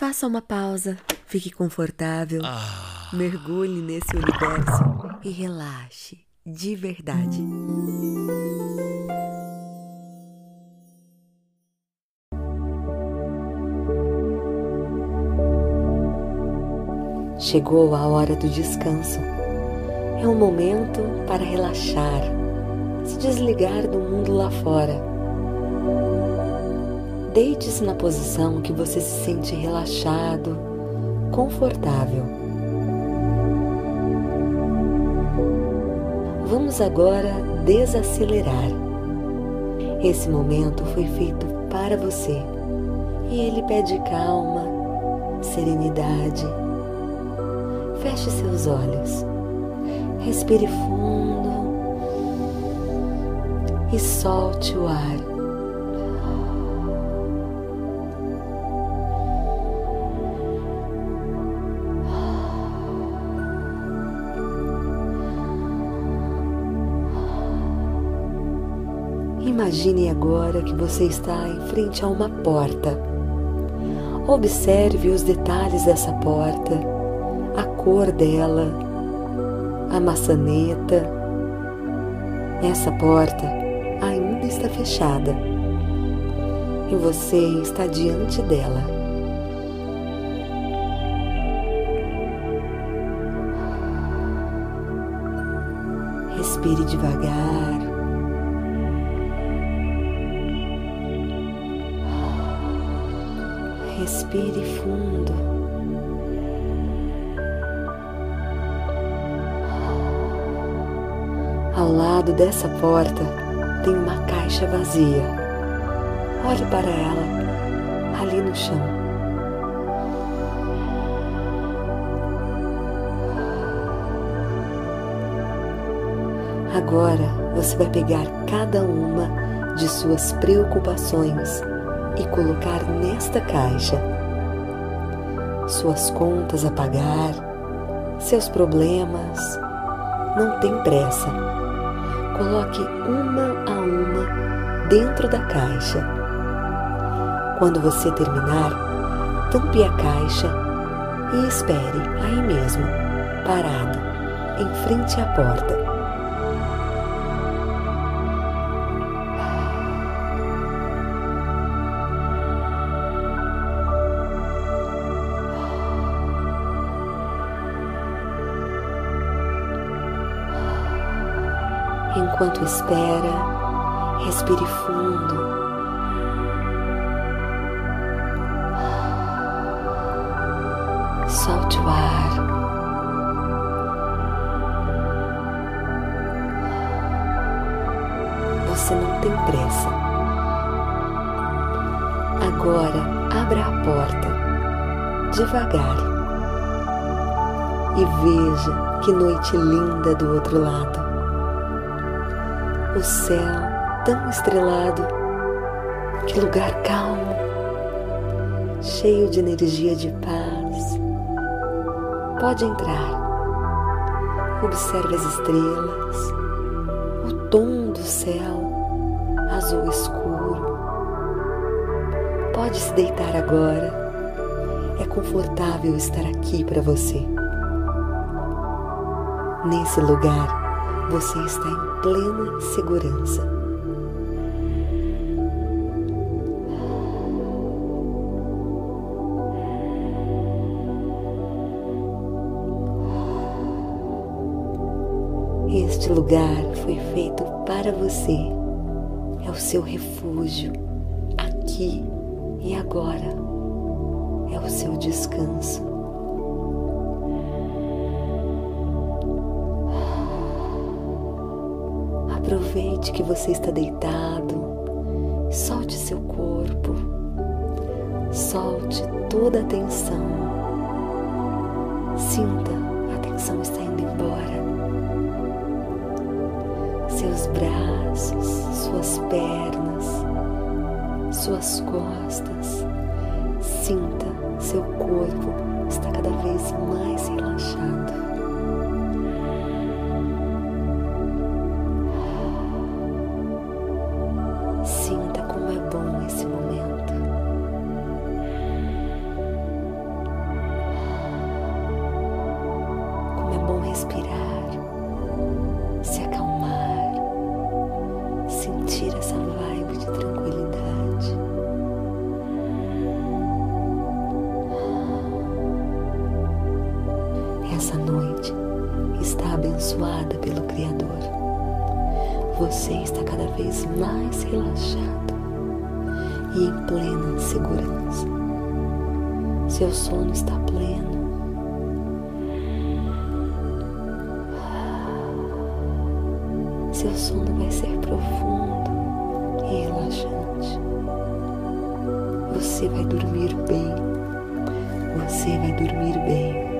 Faça uma pausa, fique confortável, mergulhe nesse universo e relaxe de verdade. Chegou a hora do descanso. É um momento para relaxar, se desligar do mundo lá fora. Deite-se na posição que você se sente relaxado, confortável. Vamos agora desacelerar. Esse momento foi feito para você e ele pede calma, serenidade. Feche seus olhos, respire fundo e solte o ar. Imagine agora que você está em frente a uma porta. Observe os detalhes dessa porta, a cor dela, a maçaneta. Essa porta ainda está fechada e você está diante dela. Respire devagar. Respire fundo. Ao lado dessa porta tem uma caixa vazia. Olhe para ela, ali no chão. Agora você vai pegar cada uma de suas preocupações e colocar nesta caixa suas contas a pagar, seus problemas. Não tem pressa. Coloque uma a uma dentro da caixa. Quando você terminar, tampe a caixa e espere aí mesmo, parado, em frente à porta. Enquanto espera, respire fundo. Solte o ar. Você não tem pressa. Agora abra a porta devagar e veja que noite linda do outro lado o céu tão estrelado, que lugar calmo, cheio de energia de paz. Pode entrar. Observe as estrelas, o tom do céu azul escuro. Pode se deitar agora. É confortável estar aqui para você. Nesse lugar, você está em plena segurança. Este lugar foi feito para você, é o seu refúgio, aqui e agora, é o seu descanso. Aproveite que você está deitado, solte seu corpo, solte toda a tensão. Sinta a tensão está indo embora. Seus braços, suas pernas, suas costas. Sinta seu corpo está cada vez mais relaxado. Você está cada vez mais relaxado e em plena segurança. Seu sono está pleno. Seu sono vai ser profundo e relaxante. Você vai dormir bem. Você vai dormir bem.